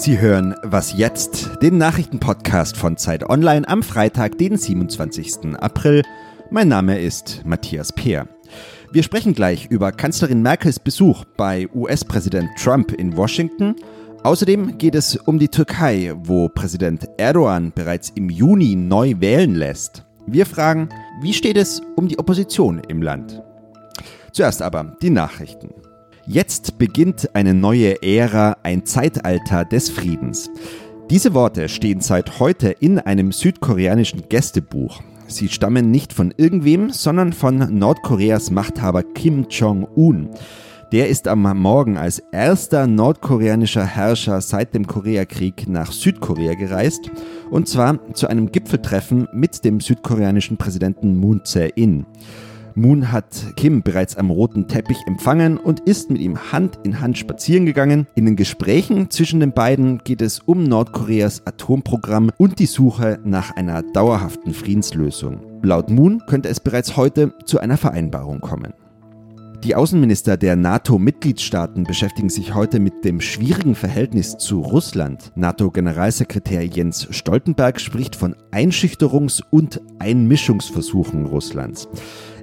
Sie hören Was jetzt, den Nachrichtenpodcast von Zeit Online am Freitag, den 27. April. Mein Name ist Matthias Peer. Wir sprechen gleich über Kanzlerin Merkels Besuch bei US-Präsident Trump in Washington. Außerdem geht es um die Türkei, wo Präsident Erdogan bereits im Juni neu wählen lässt. Wir fragen, wie steht es um die Opposition im Land? Zuerst aber die Nachrichten. Jetzt beginnt eine neue Ära, ein Zeitalter des Friedens. Diese Worte stehen seit heute in einem südkoreanischen Gästebuch. Sie stammen nicht von irgendwem, sondern von Nordkoreas Machthaber Kim Jong-un. Der ist am Morgen als erster nordkoreanischer Herrscher seit dem Koreakrieg nach Südkorea gereist, und zwar zu einem Gipfeltreffen mit dem südkoreanischen Präsidenten Moon Jae-in. Moon hat Kim bereits am roten Teppich empfangen und ist mit ihm Hand in Hand spazieren gegangen. In den Gesprächen zwischen den beiden geht es um Nordkoreas Atomprogramm und die Suche nach einer dauerhaften Friedenslösung. Laut Moon könnte es bereits heute zu einer Vereinbarung kommen. Die Außenminister der NATO-Mitgliedstaaten beschäftigen sich heute mit dem schwierigen Verhältnis zu Russland. NATO-Generalsekretär Jens Stoltenberg spricht von Einschüchterungs- und Einmischungsversuchen Russlands.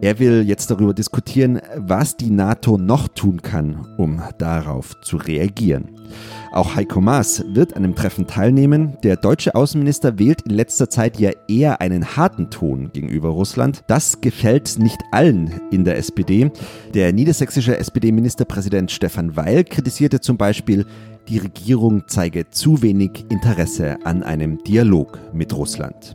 Er will jetzt darüber diskutieren, was die NATO noch tun kann, um darauf zu reagieren. Auch Heiko Maas wird an dem Treffen teilnehmen. Der deutsche Außenminister wählt in letzter Zeit ja eher einen harten Ton gegenüber Russland. Das gefällt nicht allen in der SPD. Der niedersächsische SPD-Ministerpräsident Stefan Weil kritisierte zum Beispiel, die Regierung zeige zu wenig Interesse an einem Dialog mit Russland.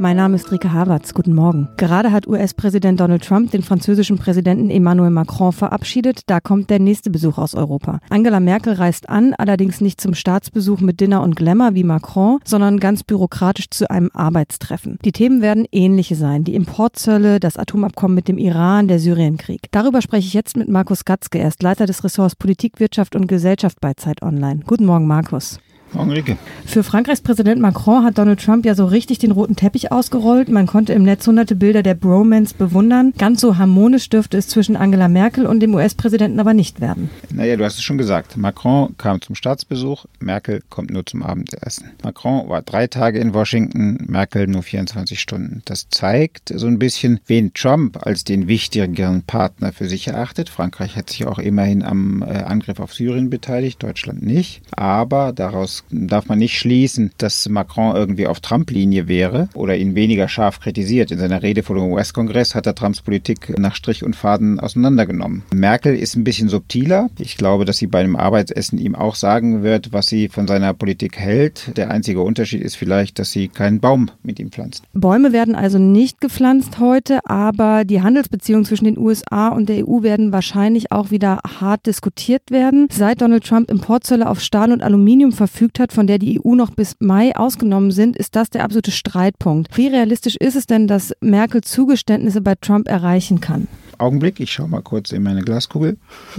Mein Name ist Rike Havertz. Guten Morgen. Gerade hat US-Präsident Donald Trump den französischen Präsidenten Emmanuel Macron verabschiedet. Da kommt der nächste Besuch aus Europa. Angela Merkel reist an, allerdings nicht zum Staatsbesuch mit Dinner und Glamour wie Macron, sondern ganz bürokratisch zu einem Arbeitstreffen. Die Themen werden ähnliche sein. Die Importzölle, das Atomabkommen mit dem Iran, der Syrienkrieg. Darüber spreche ich jetzt mit Markus Gatzke. Er ist Leiter des Ressorts Politik, Wirtschaft und Gesellschaft bei Zeit Online. Guten Morgen, Markus. Enrique. Für Frankreichs Präsident Macron hat Donald Trump ja so richtig den roten Teppich ausgerollt. Man konnte im Netz hunderte Bilder der Bromance bewundern. Ganz so harmonisch dürfte es zwischen Angela Merkel und dem US-Präsidenten aber nicht werden. Naja, du hast es schon gesagt. Macron kam zum Staatsbesuch, Merkel kommt nur zum Abendessen. Macron war drei Tage in Washington, Merkel nur 24 Stunden. Das zeigt so ein bisschen, wen Trump als den wichtigeren Partner für sich erachtet. Frankreich hat sich auch immerhin am äh, Angriff auf Syrien beteiligt, Deutschland nicht. Aber daraus darf man nicht schließen, dass Macron irgendwie auf Trump-Linie wäre oder ihn weniger scharf kritisiert. In seiner Rede vor dem US-Kongress hat er Trumps Politik nach Strich und Faden auseinandergenommen. Merkel ist ein bisschen subtiler. Ich glaube, dass sie bei einem Arbeitsessen ihm auch sagen wird, was sie von seiner Politik hält. Der einzige Unterschied ist vielleicht, dass sie keinen Baum mit ihm pflanzt. Bäume werden also nicht gepflanzt heute, aber die Handelsbeziehungen zwischen den USA und der EU werden wahrscheinlich auch wieder hart diskutiert werden. Seit Donald Trump Importzölle auf Stahl und Aluminium verfügt, verfügt hat, von der die EU noch bis Mai ausgenommen sind, ist das der absolute Streitpunkt. Wie realistisch ist es denn, dass Merkel Zugeständnisse bei Trump erreichen kann? Augenblick, ich schaue mal kurz in meine Glaskugel.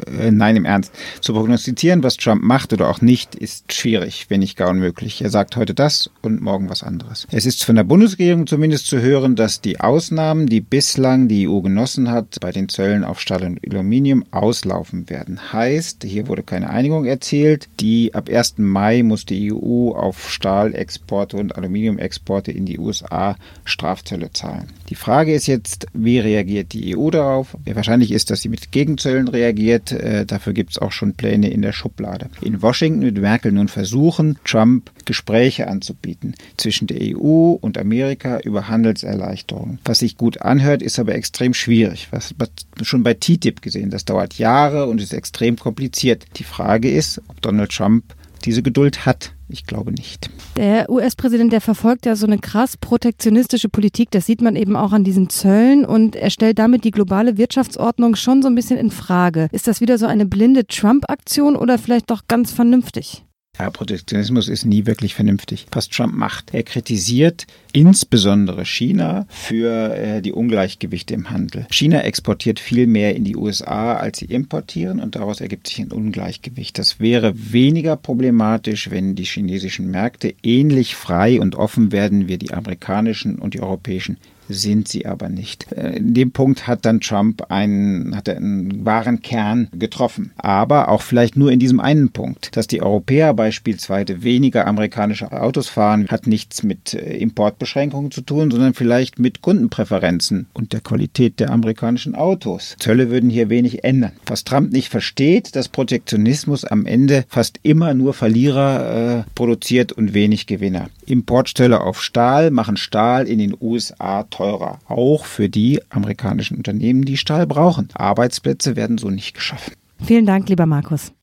Äh, nein, im Ernst. Zu prognostizieren, was Trump macht oder auch nicht, ist schwierig, wenn nicht gar unmöglich. Er sagt heute das und morgen was anderes. Es ist von der Bundesregierung zumindest zu hören, dass die Ausnahmen, die bislang die EU genossen hat, bei den Zöllen auf Stahl und Aluminium auslaufen werden. Heißt, hier wurde keine Einigung erzielt. Die ab 1. Mai muss die EU auf Stahlexporte und Aluminiumexporte in die USA Strafzölle zahlen. Die Frage ist jetzt, wie reagiert die EU darauf? Wahrscheinlich ist, dass sie mit Gegenzöllen reagiert. Äh, dafür gibt es auch schon Pläne in der Schublade. In Washington wird Merkel nun versuchen, Trump Gespräche anzubieten zwischen der EU und Amerika über Handelserleichterungen. Was sich gut anhört, ist aber extrem schwierig. Was, schon bei TTIP gesehen, das dauert Jahre und ist extrem kompliziert. Die Frage ist, ob Donald Trump diese Geduld hat. Ich glaube nicht. Der US-Präsident, der verfolgt ja so eine krass protektionistische Politik. Das sieht man eben auch an diesen Zöllen und er stellt damit die globale Wirtschaftsordnung schon so ein bisschen in Frage. Ist das wieder so eine blinde Trump-Aktion oder vielleicht doch ganz vernünftig? Ja, Protektionismus ist nie wirklich vernünftig. Was Trump macht, er kritisiert insbesondere China für äh, die Ungleichgewichte im Handel. China exportiert viel mehr in die USA, als sie importieren und daraus ergibt sich ein Ungleichgewicht. Das wäre weniger problematisch, wenn die chinesischen Märkte ähnlich frei und offen werden wie die amerikanischen und die europäischen sind sie aber nicht. Äh, in dem Punkt hat dann Trump einen, hat er einen wahren Kern getroffen. Aber auch vielleicht nur in diesem einen Punkt. Dass die Europäer beispielsweise weniger amerikanische Autos fahren, hat nichts mit äh, Importbeschränkungen zu tun, sondern vielleicht mit Kundenpräferenzen und der Qualität der amerikanischen Autos. Zölle würden hier wenig ändern. Was Trump nicht versteht, dass Protektionismus am Ende fast immer nur Verlierer äh, produziert und wenig Gewinner. Importstelle auf Stahl machen Stahl in den USA teurer. Auch für die amerikanischen Unternehmen, die Stahl brauchen. Arbeitsplätze werden so nicht geschaffen. Vielen Dank, lieber Markus.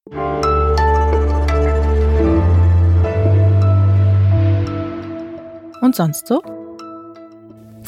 Und sonst so?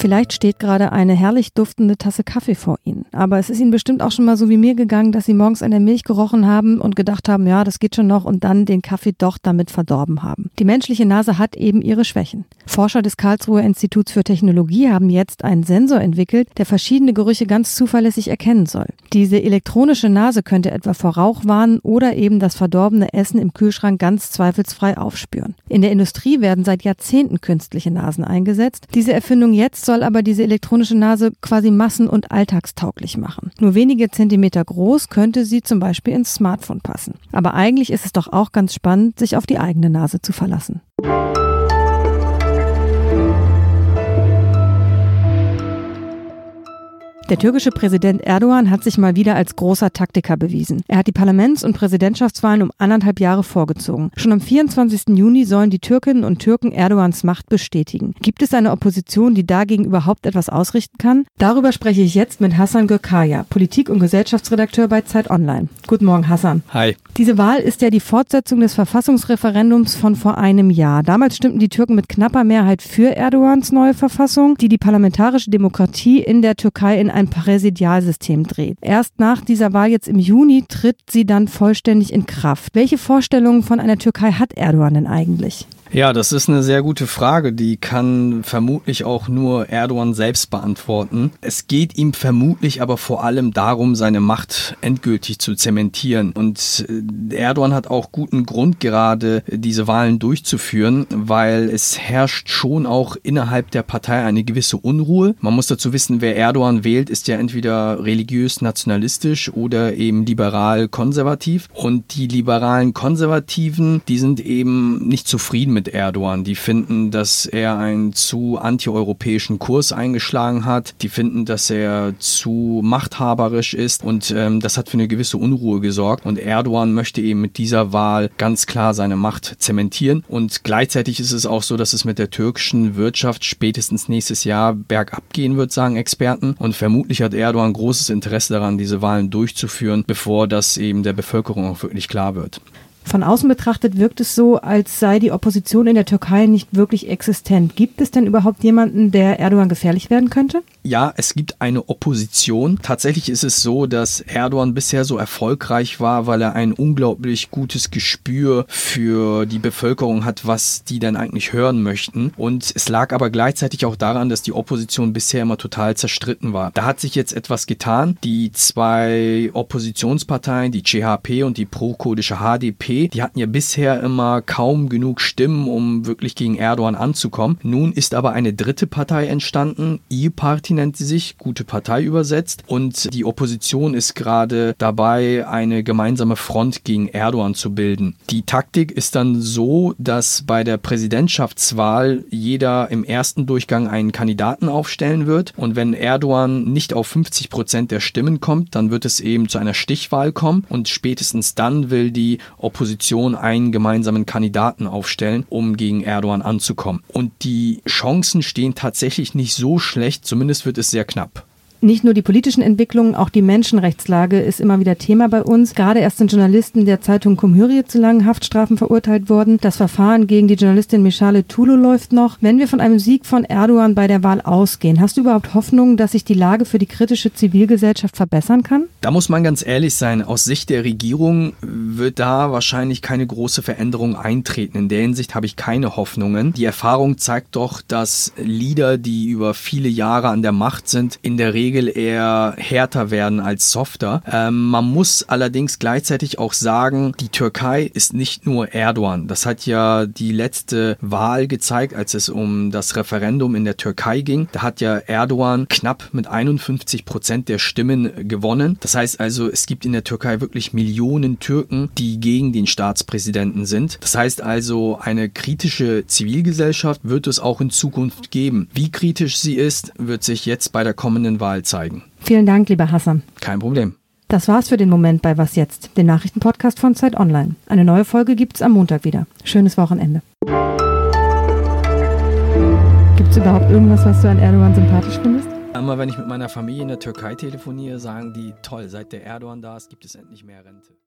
Vielleicht steht gerade eine herrlich duftende Tasse Kaffee vor Ihnen. Aber es ist Ihnen bestimmt auch schon mal so wie mir gegangen, dass Sie morgens an der Milch gerochen haben und gedacht haben, ja, das geht schon noch und dann den Kaffee doch damit verdorben haben. Die menschliche Nase hat eben ihre Schwächen. Forscher des Karlsruher Instituts für Technologie haben jetzt einen Sensor entwickelt, der verschiedene Gerüche ganz zuverlässig erkennen soll. Diese elektronische Nase könnte etwa vor Rauch warnen oder eben das verdorbene Essen im Kühlschrank ganz zweifelsfrei aufspüren. In der Industrie werden seit Jahrzehnten künstliche Nasen eingesetzt. Diese Erfindung jetzt soll aber diese elektronische Nase quasi massen- und alltagstauglich machen. Nur wenige Zentimeter groß könnte sie zum Beispiel ins Smartphone passen. Aber eigentlich ist es doch auch ganz spannend, sich auf die eigene Nase zu verlassen. Der türkische Präsident Erdogan hat sich mal wieder als großer Taktiker bewiesen. Er hat die Parlaments- und Präsidentschaftswahlen um anderthalb Jahre vorgezogen. Schon am 24. Juni sollen die Türkinnen und Türken Erdogans Macht bestätigen. Gibt es eine Opposition, die dagegen überhaupt etwas ausrichten kann? Darüber spreche ich jetzt mit Hassan Gökaya, Politik- und Gesellschaftsredakteur bei Zeit Online. Guten Morgen, Hassan. Hi. Diese Wahl ist ja die Fortsetzung des Verfassungsreferendums von vor einem Jahr. Damals stimmten die Türken mit knapper Mehrheit für Erdogans neue Verfassung, die die parlamentarische Demokratie in der Türkei in ein Präsidialsystem dreht. Erst nach dieser Wahl jetzt im Juni tritt sie dann vollständig in Kraft. Welche Vorstellungen von einer Türkei hat Erdogan denn eigentlich? Ja, das ist eine sehr gute Frage. Die kann vermutlich auch nur Erdogan selbst beantworten. Es geht ihm vermutlich aber vor allem darum, seine Macht endgültig zu zementieren. Und äh, Erdogan hat auch guten Grund, gerade diese Wahlen durchzuführen, weil es herrscht schon auch innerhalb der Partei eine gewisse Unruhe. Man muss dazu wissen, wer Erdogan wählt, ist ja entweder religiös nationalistisch oder eben liberal konservativ. Und die liberalen Konservativen, die sind eben nicht zufrieden mit mit Erdogan. Die finden, dass er einen zu antieuropäischen Kurs eingeschlagen hat. Die finden, dass er zu machthaberisch ist und ähm, das hat für eine gewisse Unruhe gesorgt. Und Erdogan möchte eben mit dieser Wahl ganz klar seine Macht zementieren. Und gleichzeitig ist es auch so, dass es mit der türkischen Wirtschaft spätestens nächstes Jahr bergab gehen wird, sagen Experten. Und vermutlich hat Erdogan großes Interesse daran, diese Wahlen durchzuführen, bevor das eben der Bevölkerung auch wirklich klar wird. Von außen betrachtet wirkt es so, als sei die Opposition in der Türkei nicht wirklich existent. Gibt es denn überhaupt jemanden, der Erdogan gefährlich werden könnte? Ja, es gibt eine Opposition. Tatsächlich ist es so, dass Erdogan bisher so erfolgreich war, weil er ein unglaublich gutes Gespür für die Bevölkerung hat, was die denn eigentlich hören möchten. Und es lag aber gleichzeitig auch daran, dass die Opposition bisher immer total zerstritten war. Da hat sich jetzt etwas getan. Die zwei Oppositionsparteien, die CHP und die pro-kurdische HDP, die hatten ja bisher immer kaum genug Stimmen, um wirklich gegen Erdogan anzukommen. Nun ist aber eine dritte Partei entstanden, E-Party Party nennt sie sich, gute Partei übersetzt. Und die Opposition ist gerade dabei, eine gemeinsame Front gegen Erdogan zu bilden. Die Taktik ist dann so, dass bei der Präsidentschaftswahl jeder im ersten Durchgang einen Kandidaten aufstellen wird. Und wenn Erdogan nicht auf 50 Prozent der Stimmen kommt, dann wird es eben zu einer Stichwahl kommen. Und spätestens dann will die Opposition einen gemeinsamen Kandidaten aufstellen, um gegen Erdogan anzukommen. Und die Chancen stehen tatsächlich nicht so schlecht, zumindest wird es sehr knapp. Nicht nur die politischen Entwicklungen, auch die Menschenrechtslage ist immer wieder Thema bei uns. Gerade erst sind Journalisten der Zeitung Cumhuriyet zu langen Haftstrafen verurteilt worden. Das Verfahren gegen die Journalistin Michale Tulu läuft noch. Wenn wir von einem Sieg von Erdogan bei der Wahl ausgehen, hast du überhaupt Hoffnung, dass sich die Lage für die kritische Zivilgesellschaft verbessern kann? Da muss man ganz ehrlich sein. Aus Sicht der Regierung wird da wahrscheinlich keine große Veränderung eintreten. In der Hinsicht habe ich keine Hoffnungen. Die Erfahrung zeigt doch, dass Leader, die über viele Jahre an der Macht sind, in der Regel eher härter werden als softer. Ähm, man muss allerdings gleichzeitig auch sagen, die Türkei ist nicht nur Erdogan. Das hat ja die letzte Wahl gezeigt, als es um das Referendum in der Türkei ging. Da hat ja Erdogan knapp mit 51 Prozent der Stimmen gewonnen. Das heißt also, es gibt in der Türkei wirklich Millionen Türken, die gegen den Staatspräsidenten sind. Das heißt also, eine kritische Zivilgesellschaft wird es auch in Zukunft geben. Wie kritisch sie ist, wird sich jetzt bei der kommenden Wahl zeigen. Vielen Dank, lieber Hassan. Kein Problem. Das war's für den Moment bei Was jetzt, dem Nachrichtenpodcast von Zeit Online. Eine neue Folge gibt's am Montag wieder. Schönes Wochenende. Gibt's überhaupt irgendwas, was du an Erdogan sympathisch findest? Immer wenn ich mit meiner Familie in der Türkei telefoniere, sagen die, toll, seit der Erdogan da ist, gibt es endlich mehr Rente.